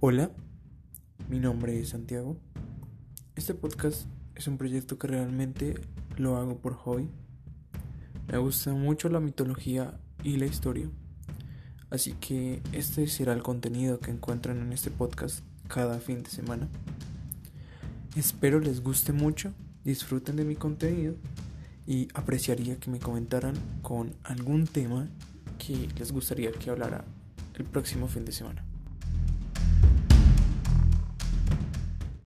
Hola, mi nombre es Santiago. Este podcast es un proyecto que realmente lo hago por hobby. Me gusta mucho la mitología y la historia. Así que este será el contenido que encuentran en este podcast cada fin de semana. Espero les guste mucho, disfruten de mi contenido y apreciaría que me comentaran con algún tema que les gustaría que hablara el próximo fin de semana.